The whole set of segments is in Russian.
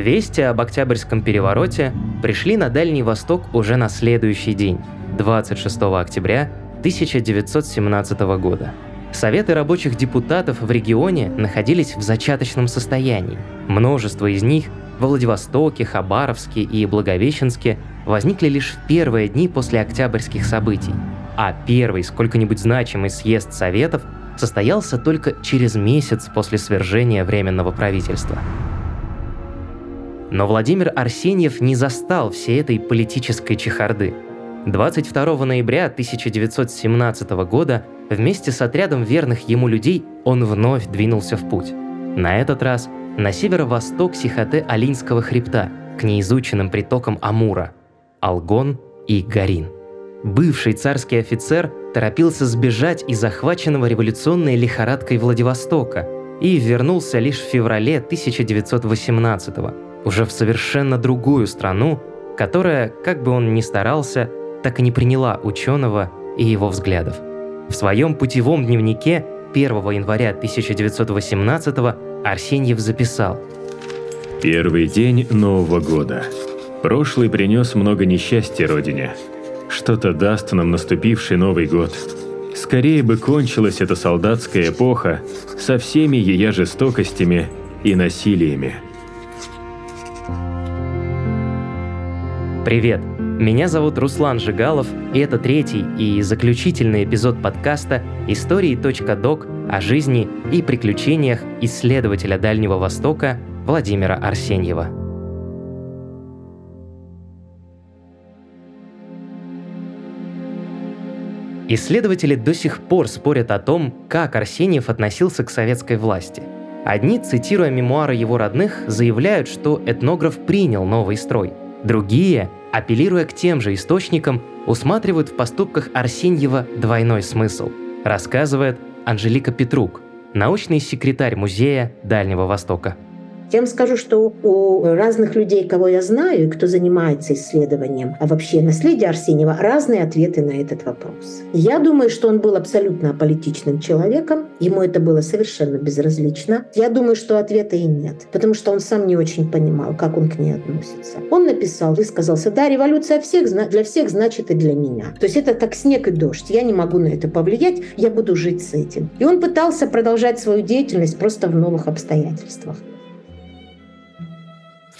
Вести об Октябрьском перевороте пришли на Дальний Восток уже на следующий день, 26 октября 1917 года. Советы рабочих депутатов в регионе находились в зачаточном состоянии. Множество из них во Владивостоке, Хабаровске и Благовещенске возникли лишь в первые дни после октябрьских событий, а первый сколько-нибудь значимый съезд Советов состоялся только через месяц после свержения Временного правительства. Но Владимир Арсеньев не застал всей этой политической чехарды. 22 ноября 1917 года вместе с отрядом верных ему людей он вновь двинулся в путь. На этот раз на северо-восток Сихоте-Алинского хребта, к неизученным притокам Амура – Алгон и Гарин. Бывший царский офицер торопился сбежать из захваченного революционной лихорадкой Владивостока и вернулся лишь в феврале 1918 уже в совершенно другую страну, которая, как бы он ни старался, так и не приняла ученого и его взглядов. В своем путевом дневнике 1 января 1918 Арсеньев записал «Первый день Нового года. Прошлый принес много несчастья Родине. Что-то даст нам наступивший Новый год. Скорее бы кончилась эта солдатская эпоха со всеми ее жестокостями и насилиями. Привет! Меня зовут Руслан Жигалов, и это третий и заключительный эпизод подкаста «Истории.док» о жизни и приключениях исследователя Дальнего Востока Владимира Арсеньева. Исследователи до сих пор спорят о том, как Арсеньев относился к советской власти. Одни, цитируя мемуары его родных, заявляют, что этнограф принял новый строй. Другие, апеллируя к тем же источникам, усматривают в поступках Арсеньева двойной смысл, рассказывает Анжелика Петрук, научный секретарь Музея Дальнего Востока. Я вам скажу, что у разных людей, кого я знаю, и кто занимается исследованием а вообще наследия Арсеньева, разные ответы на этот вопрос. Я думаю, что он был абсолютно аполитичным человеком, ему это было совершенно безразлично. Я думаю, что ответа и нет, потому что он сам не очень понимал, как он к ней относится. Он написал, высказался, да, революция всех, для всех значит и для меня. То есть это как снег и дождь, я не могу на это повлиять, я буду жить с этим. И он пытался продолжать свою деятельность просто в новых обстоятельствах.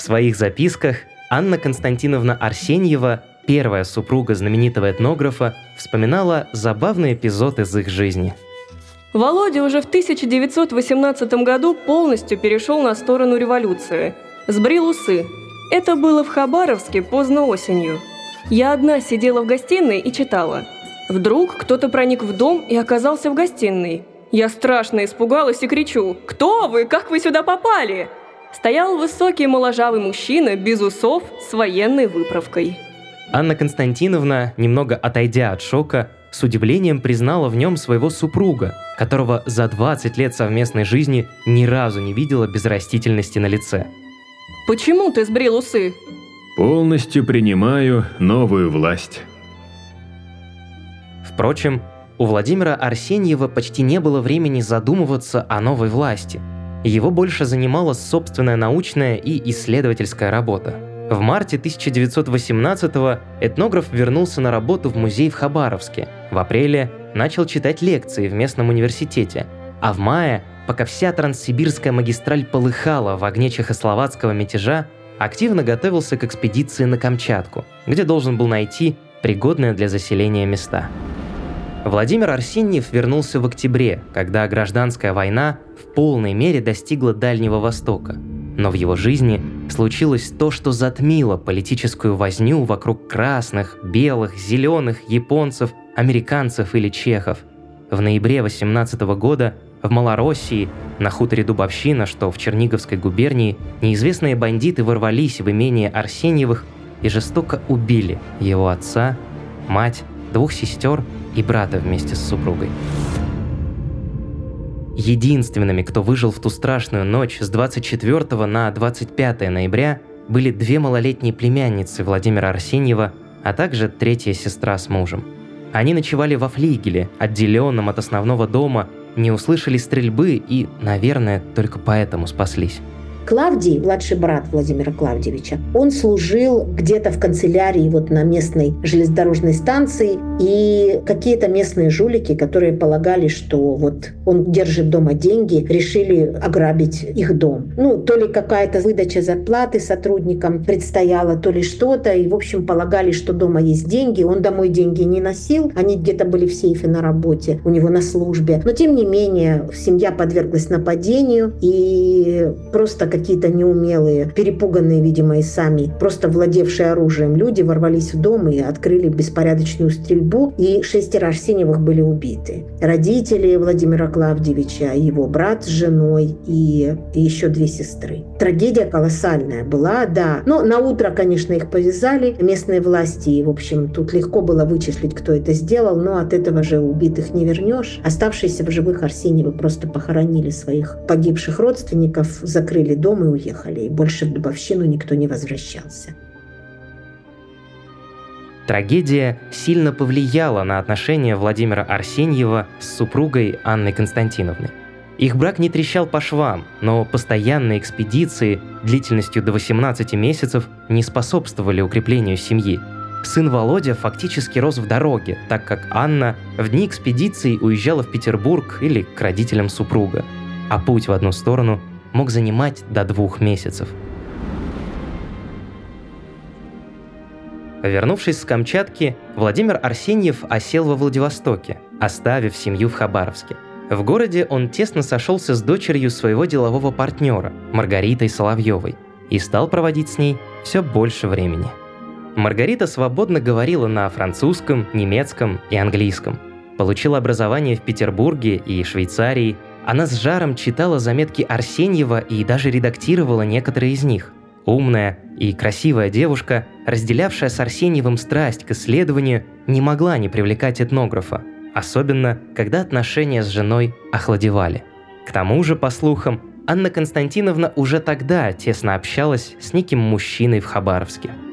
Своих записках Анна Константиновна Арсеньева, первая супруга знаменитого этнографа, вспоминала забавный эпизод из их жизни. Володя уже в 1918 году полностью перешел на сторону революции. Сбрил усы. Это было в Хабаровске поздно осенью. Я одна сидела в гостиной и читала. Вдруг кто-то проник в дом и оказался в гостиной. Я страшно испугалась и кричу «Кто вы? Как вы сюда попали?» Стоял высокий моложавый мужчина без усов с военной выправкой. Анна Константиновна, немного отойдя от шока, с удивлением признала в нем своего супруга, которого за 20 лет совместной жизни ни разу не видела без растительности на лице. «Почему ты сбрил усы?» «Полностью принимаю новую власть». Впрочем, у Владимира Арсеньева почти не было времени задумываться о новой власти – его больше занимала собственная научная и исследовательская работа. В марте 1918-го этнограф вернулся на работу в музей в Хабаровске. В апреле начал читать лекции в местном университете. А в мае, пока вся транссибирская магистраль полыхала в огне чехословацкого мятежа, активно готовился к экспедиции на Камчатку, где должен был найти пригодные для заселения места. Владимир Арсеньев вернулся в октябре, когда гражданская война в полной мере достигла Дальнего Востока. Но в его жизни случилось то, что затмило политическую возню вокруг красных, белых, зеленых, японцев, американцев или чехов. В ноябре 18 года в Малороссии, на хуторе Дубовщина, что в Черниговской губернии, неизвестные бандиты ворвались в имение Арсеньевых и жестоко убили его отца, мать, двух сестер и брата вместе с супругой. Единственными, кто выжил в ту страшную ночь с 24 на 25 ноября, были две малолетние племянницы Владимира Арсеньева, а также третья сестра с мужем. Они ночевали во флигеле, отделенном от основного дома, не услышали стрельбы и, наверное, только поэтому спаслись. Клавдий, младший брат Владимира Клавдевича, он служил где-то в канцелярии вот на местной железнодорожной станции, и какие-то местные жулики, которые полагали, что вот он держит дома деньги, решили ограбить их дом. Ну, то ли какая-то выдача зарплаты сотрудникам предстояла, то ли что-то, и, в общем, полагали, что дома есть деньги. Он домой деньги не носил, они где-то были в сейфе на работе, у него на службе. Но, тем не менее, семья подверглась нападению, и просто какие-то неумелые, перепуганные, видимо, и сами, просто владевшие оружием люди ворвались в дом и открыли беспорядочную стрельбу, и шестеро Арсеньевых были убиты. Родители Владимира Клавдевича, его брат с женой и, еще две сестры. Трагедия колоссальная была, да. Но на утро, конечно, их повязали местные власти, и, в общем, тут легко было вычислить, кто это сделал, но от этого же убитых не вернешь. Оставшиеся в живых Арсеньевы просто похоронили своих погибших родственников, закрыли дом и уехали. И больше в Дубовщину никто не возвращался. Трагедия сильно повлияла на отношения Владимира Арсеньева с супругой Анной Константиновной. Их брак не трещал по швам, но постоянные экспедиции длительностью до 18 месяцев не способствовали укреплению семьи. Сын Володя фактически рос в дороге, так как Анна в дни экспедиции уезжала в Петербург или к родителям супруга, а путь в одну сторону мог занимать до двух месяцев. Вернувшись с Камчатки, Владимир Арсеньев осел во Владивостоке, оставив семью в Хабаровске. В городе он тесно сошелся с дочерью своего делового партнера, Маргаритой Соловьевой, и стал проводить с ней все больше времени. Маргарита свободно говорила на французском, немецком и английском. Получила образование в Петербурге и Швейцарии. Она с жаром читала заметки Арсеньева и даже редактировала некоторые из них. Умная и красивая девушка, разделявшая с Арсеньевым страсть к исследованию, не могла не привлекать этнографа – особенно когда отношения с женой охладевали. К тому же, по слухам, Анна Константиновна уже тогда тесно общалась с неким мужчиной в Хабаровске –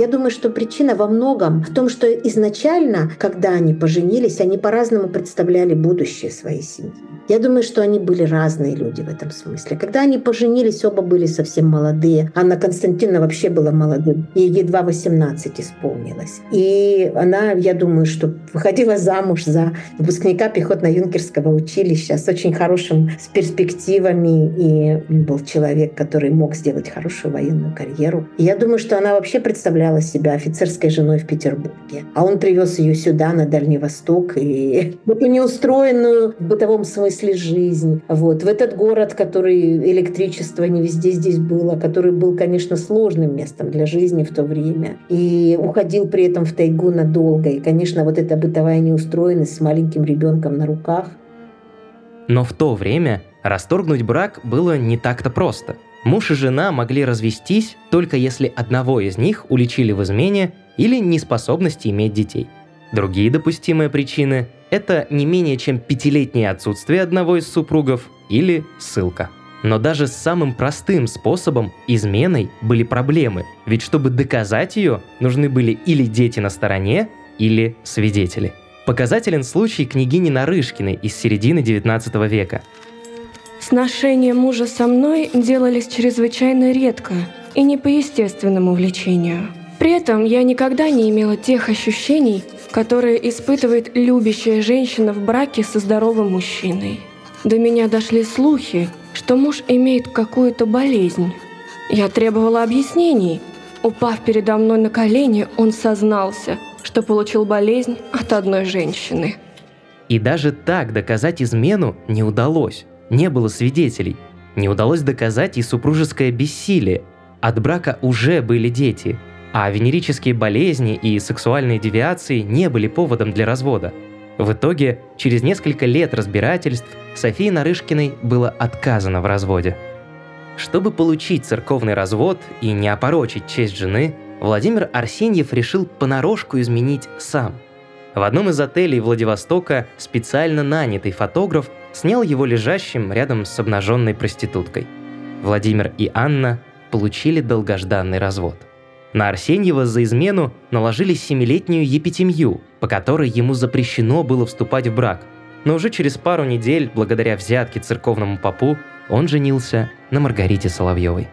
я думаю, что причина во многом в том, что изначально, когда они поженились, они по-разному представляли будущее своей семьи. Я думаю, что они были разные люди в этом смысле. Когда они поженились, оба были совсем молодые. Анна Константиновна вообще была молодым. Ей едва 18 исполнилось. И она, я думаю, что выходила замуж за выпускника пехотно-юнкерского училища с очень хорошим, с перспективами. И был человек, который мог сделать хорошую военную карьеру. И я думаю, что она вообще представляла представляла себя офицерской женой в Петербурге. А он привез ее сюда, на Дальний Восток, и эту неустроенную в бытовом смысле жизнь. Вот. В этот город, который электричество не везде здесь было, который был, конечно, сложным местом для жизни в то время. И уходил при этом в тайгу надолго. И, конечно, вот эта бытовая неустроенность с маленьким ребенком на руках. Но в то время расторгнуть брак было не так-то просто – Муж и жена могли развестись только если одного из них уличили в измене или неспособности иметь детей. Другие допустимые причины – это не менее чем пятилетнее отсутствие одного из супругов или ссылка. Но даже с самым простым способом, изменой, были проблемы, ведь чтобы доказать ее, нужны были или дети на стороне, или свидетели. Показателен случай княгини Нарышкиной из середины 19 века – Сношения мужа со мной делались чрезвычайно редко и не по естественному влечению. При этом я никогда не имела тех ощущений, которые испытывает любящая женщина в браке со здоровым мужчиной. До меня дошли слухи, что муж имеет какую-то болезнь. Я требовала объяснений. Упав передо мной на колени, он сознался, что получил болезнь от одной женщины. И даже так доказать измену не удалось не было свидетелей. Не удалось доказать и супружеское бессилие. От брака уже были дети, а венерические болезни и сексуальные девиации не были поводом для развода. В итоге, через несколько лет разбирательств, Софии Нарышкиной было отказано в разводе. Чтобы получить церковный развод и не опорочить честь жены, Владимир Арсеньев решил понарошку изменить сам. В одном из отелей Владивостока специально нанятый фотограф снял его лежащим рядом с обнаженной проституткой. Владимир и Анна получили долгожданный развод. На Арсеньева за измену наложили семилетнюю епитемью, по которой ему запрещено было вступать в брак. Но уже через пару недель, благодаря взятке церковному попу, он женился на Маргарите Соловьевой.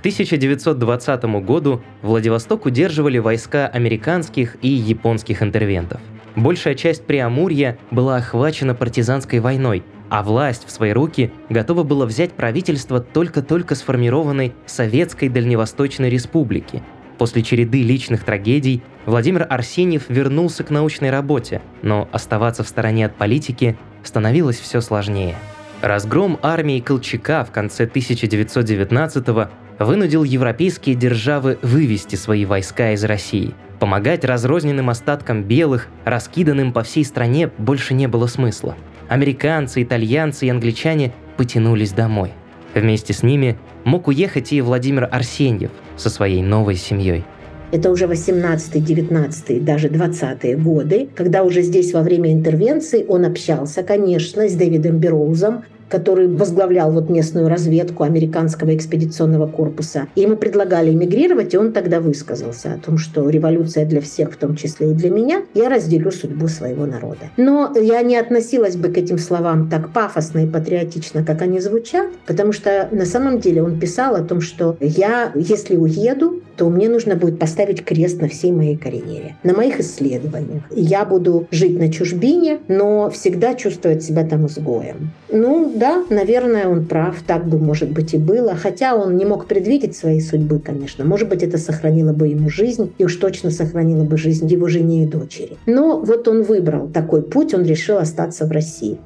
1920 году Владивосток удерживали войска американских и японских интервентов. Большая часть Преамурья была охвачена партизанской войной, а власть в свои руки готова была взять правительство только-только сформированной Советской Дальневосточной Республики. После череды личных трагедий Владимир Арсеньев вернулся к научной работе, но оставаться в стороне от политики становилось все сложнее. Разгром армии Колчака в конце 1919-го вынудил европейские державы вывести свои войска из России. Помогать разрозненным остаткам белых, раскиданным по всей стране, больше не было смысла. Американцы, итальянцы и англичане потянулись домой. Вместе с ними мог уехать и Владимир Арсеньев со своей новой семьей. Это уже 18 19 даже 20-е годы, когда уже здесь во время интервенции он общался, конечно, с Дэвидом Бероузом, который возглавлял вот местную разведку американского экспедиционного корпуса. И ему предлагали эмигрировать, и он тогда высказался о том, что революция для всех, в том числе и для меня, я разделю судьбу своего народа. Но я не относилась бы к этим словам так пафосно и патриотично, как они звучат, потому что на самом деле он писал о том, что я, если уеду, то мне нужно будет поставить крест на всей моей карьере, на моих исследованиях. Я буду жить на чужбине, но всегда чувствовать себя там изгоем. Ну, да, наверное, он прав, так бы, может быть, и было. Хотя он не мог предвидеть своей судьбы, конечно. Может быть, это сохранило бы ему жизнь, и уж точно сохранило бы жизнь его жене и дочери. Но вот он выбрал такой путь, он решил остаться в России.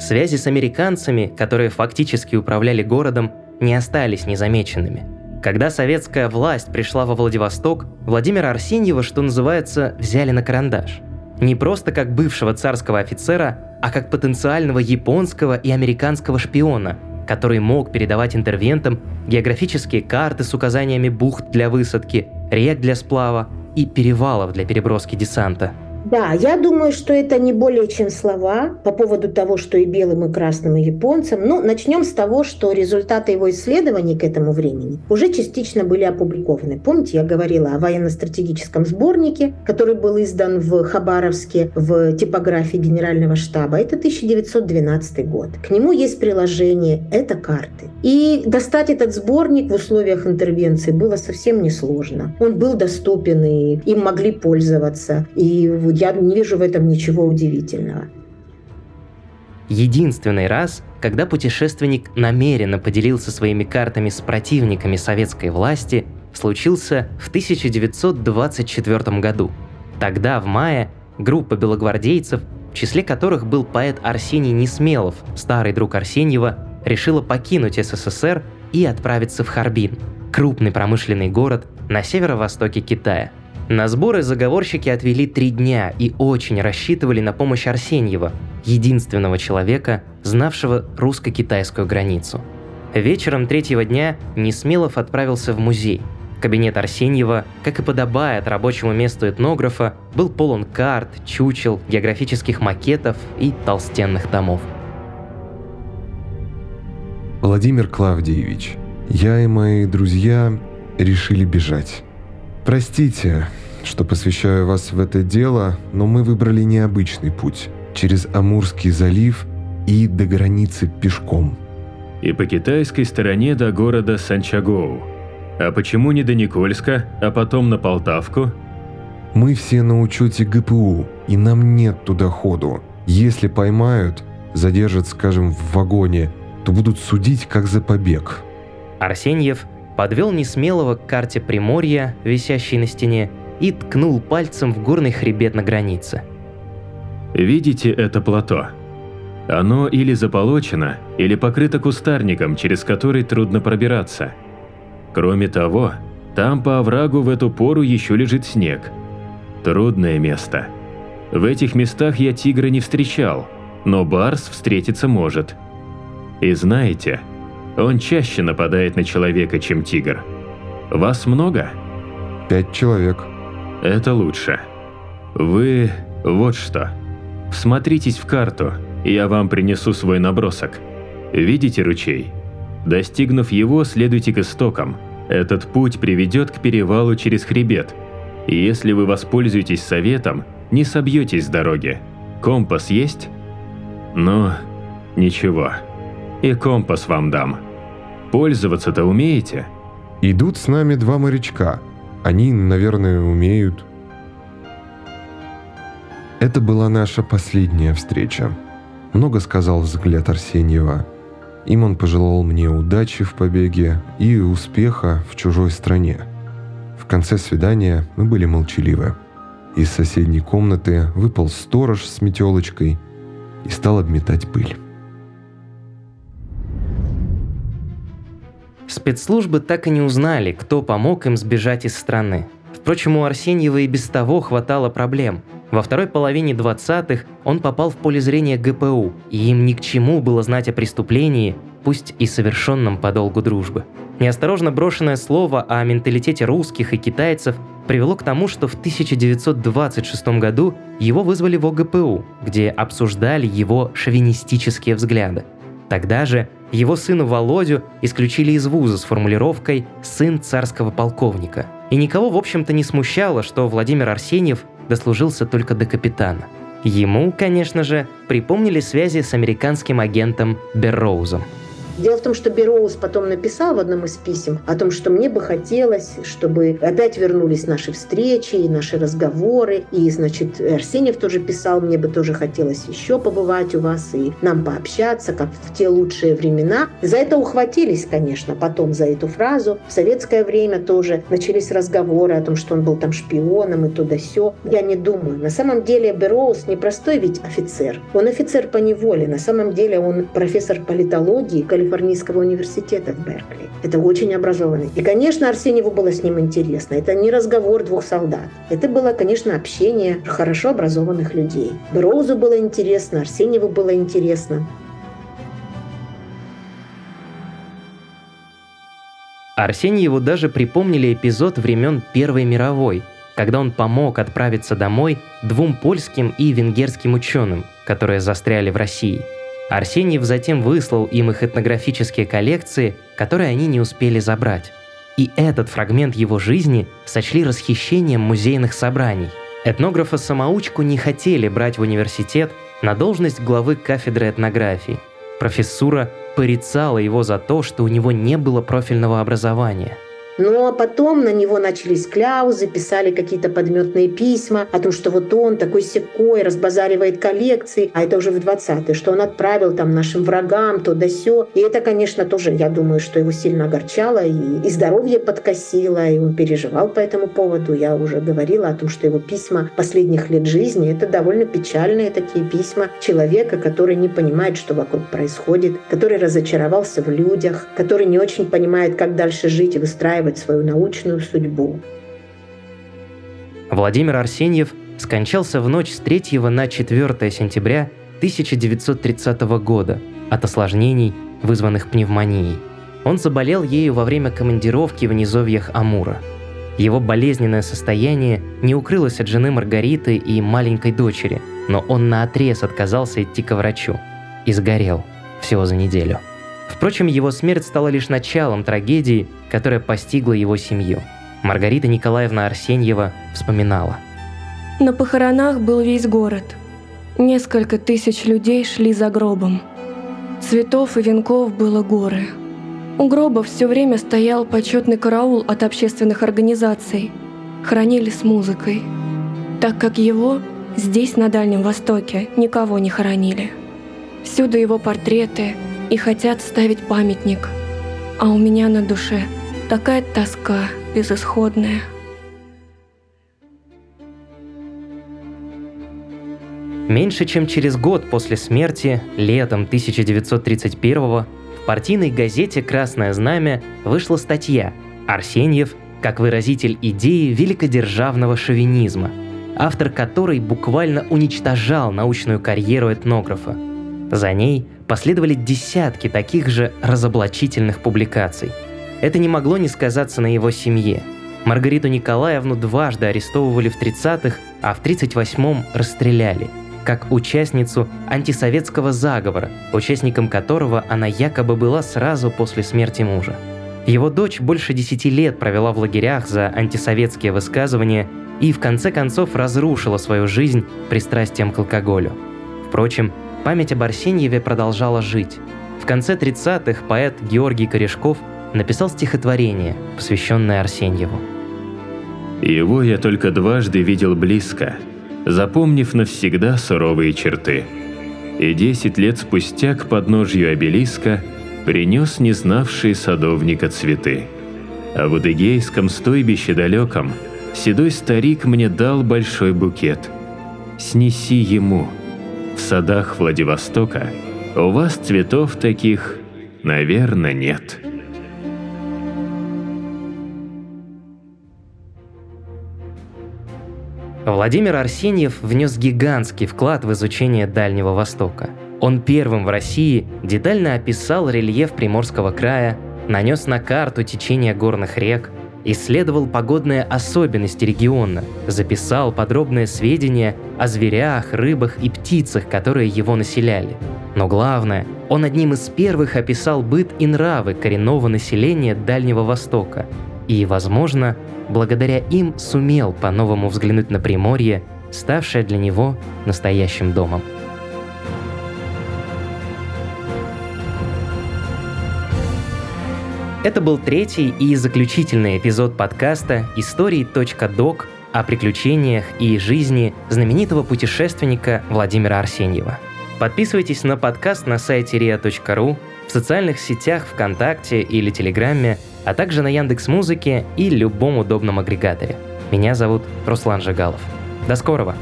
Связи с американцами, которые фактически управляли городом, не остались незамеченными. Когда советская власть пришла во Владивосток, Владимира Арсеньева, что называется, взяли на карандаш. Не просто как бывшего царского офицера, а как потенциального японского и американского шпиона, который мог передавать интервентам географические карты с указаниями бухт для высадки, рек для сплава и перевалов для переброски десанта – да, я думаю, что это не более чем слова по поводу того, что и белым, и красным, и японцам. Ну, начнем с того, что результаты его исследований к этому времени уже частично были опубликованы. Помните, я говорила о военно-стратегическом сборнике, который был издан в Хабаровске в типографии Генерального штаба. Это 1912 год. К нему есть приложение, это карты. И достать этот сборник в условиях интервенции было совсем несложно. Он был доступен, и им могли пользоваться. И я не вижу в этом ничего удивительного. Единственный раз, когда путешественник намеренно поделился своими картами с противниками советской власти, случился в 1924 году. Тогда, в мае, группа белогвардейцев, в числе которых был поэт Арсений Несмелов, старый друг Арсеньева, решила покинуть СССР и отправиться в Харбин, крупный промышленный город на северо-востоке Китая – на сборы заговорщики отвели три дня и очень рассчитывали на помощь Арсеньева, единственного человека, знавшего русско-китайскую границу. Вечером третьего дня Несмелов отправился в музей. Кабинет Арсеньева, как и подобает рабочему месту этнографа, был полон карт, чучел, географических макетов и толстенных томов. Владимир Клавдиевич, я и мои друзья решили бежать. Простите, что посвящаю вас в это дело, но мы выбрали необычный путь через Амурский залив и до границы пешком. И по китайской стороне до города Санчагоу. А почему не до Никольска, а потом на Полтавку? Мы все на учете ГПУ, и нам нет туда ходу. Если поймают, задержат, скажем, в вагоне, то будут судить как за побег. Арсеньев подвел несмелого к карте Приморья, висящей на стене, и ткнул пальцем в горный хребет на границе. «Видите это плато? Оно или заполочено, или покрыто кустарником, через который трудно пробираться. Кроме того, там по оврагу в эту пору еще лежит снег. Трудное место. В этих местах я тигра не встречал, но барс встретиться может. И знаете, он чаще нападает на человека, чем тигр. Вас много? Пять человек. Это лучше. Вы... вот что. Всмотритесь в карту, я вам принесу свой набросок. Видите ручей? Достигнув его, следуйте к истокам. Этот путь приведет к перевалу через хребет. Если вы воспользуетесь советом, не собьетесь с дороги. Компас есть? Ну, ничего. И компас вам дам. Пользоваться-то умеете? Идут с нами два морячка. Они, наверное, умеют. Это была наша последняя встреча. Много сказал взгляд Арсеньева. Им он пожелал мне удачи в побеге и успеха в чужой стране. В конце свидания мы были молчаливы. Из соседней комнаты выпал сторож с метелочкой и стал обметать пыль. Спецслужбы так и не узнали, кто помог им сбежать из страны. Впрочем, у Арсеньева и без того хватало проблем. Во второй половине 20-х он попал в поле зрения ГПУ, и им ни к чему было знать о преступлении, пусть и совершенном по долгу дружбы. Неосторожно брошенное слово о менталитете русских и китайцев привело к тому, что в 1926 году его вызвали в ОГПУ, где обсуждали его шовинистические взгляды. Тогда же его сына Володю исключили из вуза с формулировкой «сын царского полковника». И никого, в общем-то, не смущало, что Владимир Арсеньев дослужился только до капитана. Ему, конечно же, припомнили связи с американским агентом Берроузом – Дело в том, что Бероуз потом написал в одном из писем о том, что мне бы хотелось, чтобы опять вернулись наши встречи и наши разговоры. И, значит, Арсеньев тоже писал, мне бы тоже хотелось еще побывать у вас и нам пообщаться, как в те лучшие времена. За это ухватились, конечно, потом за эту фразу. В советское время тоже начались разговоры о том, что он был там шпионом и туда все. Я не думаю. На самом деле Бероуз не простой ведь офицер. Он офицер по неволе. На самом деле он профессор политологии, Калифорнийского университета в Беркли. Это очень образованный. И, конечно, Арсеньеву было с ним интересно. Это не разговор двух солдат. Это было, конечно, общение хорошо образованных людей. Броузу было интересно, Арсеньеву было интересно. Арсеньеву даже припомнили эпизод времен Первой мировой, когда он помог отправиться домой двум польским и венгерским ученым, которые застряли в России – Арсеньев затем выслал им их этнографические коллекции, которые они не успели забрать. И этот фрагмент его жизни сочли расхищением музейных собраний. Этнографа-самоучку не хотели брать в университет на должность главы кафедры этнографии. Профессура порицала его за то, что у него не было профильного образования – но потом на него начались кляузы, писали какие-то подметные письма о том, что вот он такой секой разбазаривает коллекции, а это уже в 20-е, что он отправил там нашим врагам то да сё. И это, конечно, тоже, я думаю, что его сильно огорчало и, и здоровье подкосило, и он переживал по этому поводу. Я уже говорила о том, что его письма последних лет жизни — это довольно печальные такие письма человека, который не понимает, что вокруг происходит, который разочаровался в людях, который не очень понимает, как дальше жить и выстраивать устраивать свою научную судьбу. Владимир Арсеньев скончался в ночь с 3 на 4 сентября 1930 года от осложнений, вызванных пневмонией. Он заболел ею во время командировки в низовьях Амура. Его болезненное состояние не укрылось от жены Маргариты и маленькой дочери, но он наотрез отказался идти к врачу и сгорел всего за неделю. Впрочем, его смерть стала лишь началом трагедии, которая постигла его семью. Маргарита Николаевна Арсеньева вспоминала. На похоронах был весь город. Несколько тысяч людей шли за гробом. Цветов и венков было горы. У гроба все время стоял почетный караул от общественных организаций. Хранили с музыкой. Так как его здесь, на Дальнем Востоке, никого не хоронили. Всюду его портреты – и хотят ставить памятник. А у меня на душе такая тоска безысходная. Меньше чем через год после смерти, летом 1931 в партийной газете «Красное знамя» вышла статья «Арсеньев как выразитель идеи великодержавного шовинизма», автор которой буквально уничтожал научную карьеру этнографа. За ней последовали десятки таких же разоблачительных публикаций. Это не могло не сказаться на его семье. Маргариту Николаевну дважды арестовывали в 30-х, а в 38-м расстреляли, как участницу антисоветского заговора, участником которого она якобы была сразу после смерти мужа. Его дочь больше десяти лет провела в лагерях за антисоветские высказывания и в конце концов разрушила свою жизнь пристрастием к алкоголю. Впрочем, память об Арсеньеве продолжала жить. В конце 30-х поэт Георгий Корешков написал стихотворение, посвященное Арсеньеву. Его я только дважды видел близко, запомнив навсегда суровые черты. И десять лет спустя к подножью обелиска принес незнавшие садовника цветы. А в Адыгейском стойбище далеком седой старик мне дал большой букет. Снеси ему. В садах Владивостока у вас цветов таких, наверное, нет. Владимир Арсеньев внес гигантский вклад в изучение Дальнего Востока. Он первым в России детально описал рельеф Приморского края, нанес на карту течение горных рек, исследовал погодные особенности региона, записал подробные сведения о зверях, рыбах и птицах, которые его населяли. Но главное, он одним из первых описал быт и нравы коренного населения Дальнего Востока и, возможно, благодаря им сумел по-новому взглянуть на Приморье, ставшее для него настоящим домом. Это был третий и заключительный эпизод подкаста «Истории.док» о приключениях и жизни знаменитого путешественника Владимира Арсеньева. Подписывайтесь на подкаст на сайте ria.ru, в социальных сетях ВКонтакте или Телеграме, а также на Яндекс Музыке и любом удобном агрегаторе. Меня зовут Руслан Жигалов. До скорого!